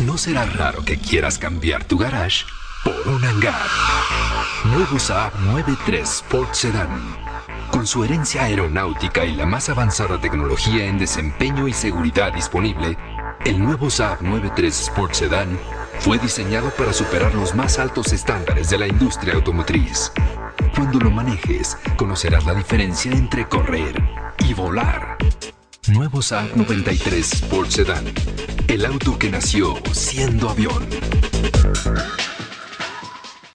no será raro que quieras cambiar tu garage por un hangar. Nuevo Saab 93 Sport Sedan. Con su herencia aeronáutica y la más avanzada tecnología en desempeño y seguridad disponible, el nuevo Saab 93 Sport Sedan fue diseñado para superar los más altos estándares de la industria automotriz. Cuando lo manejes, conocerás la diferencia entre correr y volar. Nuevo Saab 93 Sport Sedan. El auto que nació siendo avión.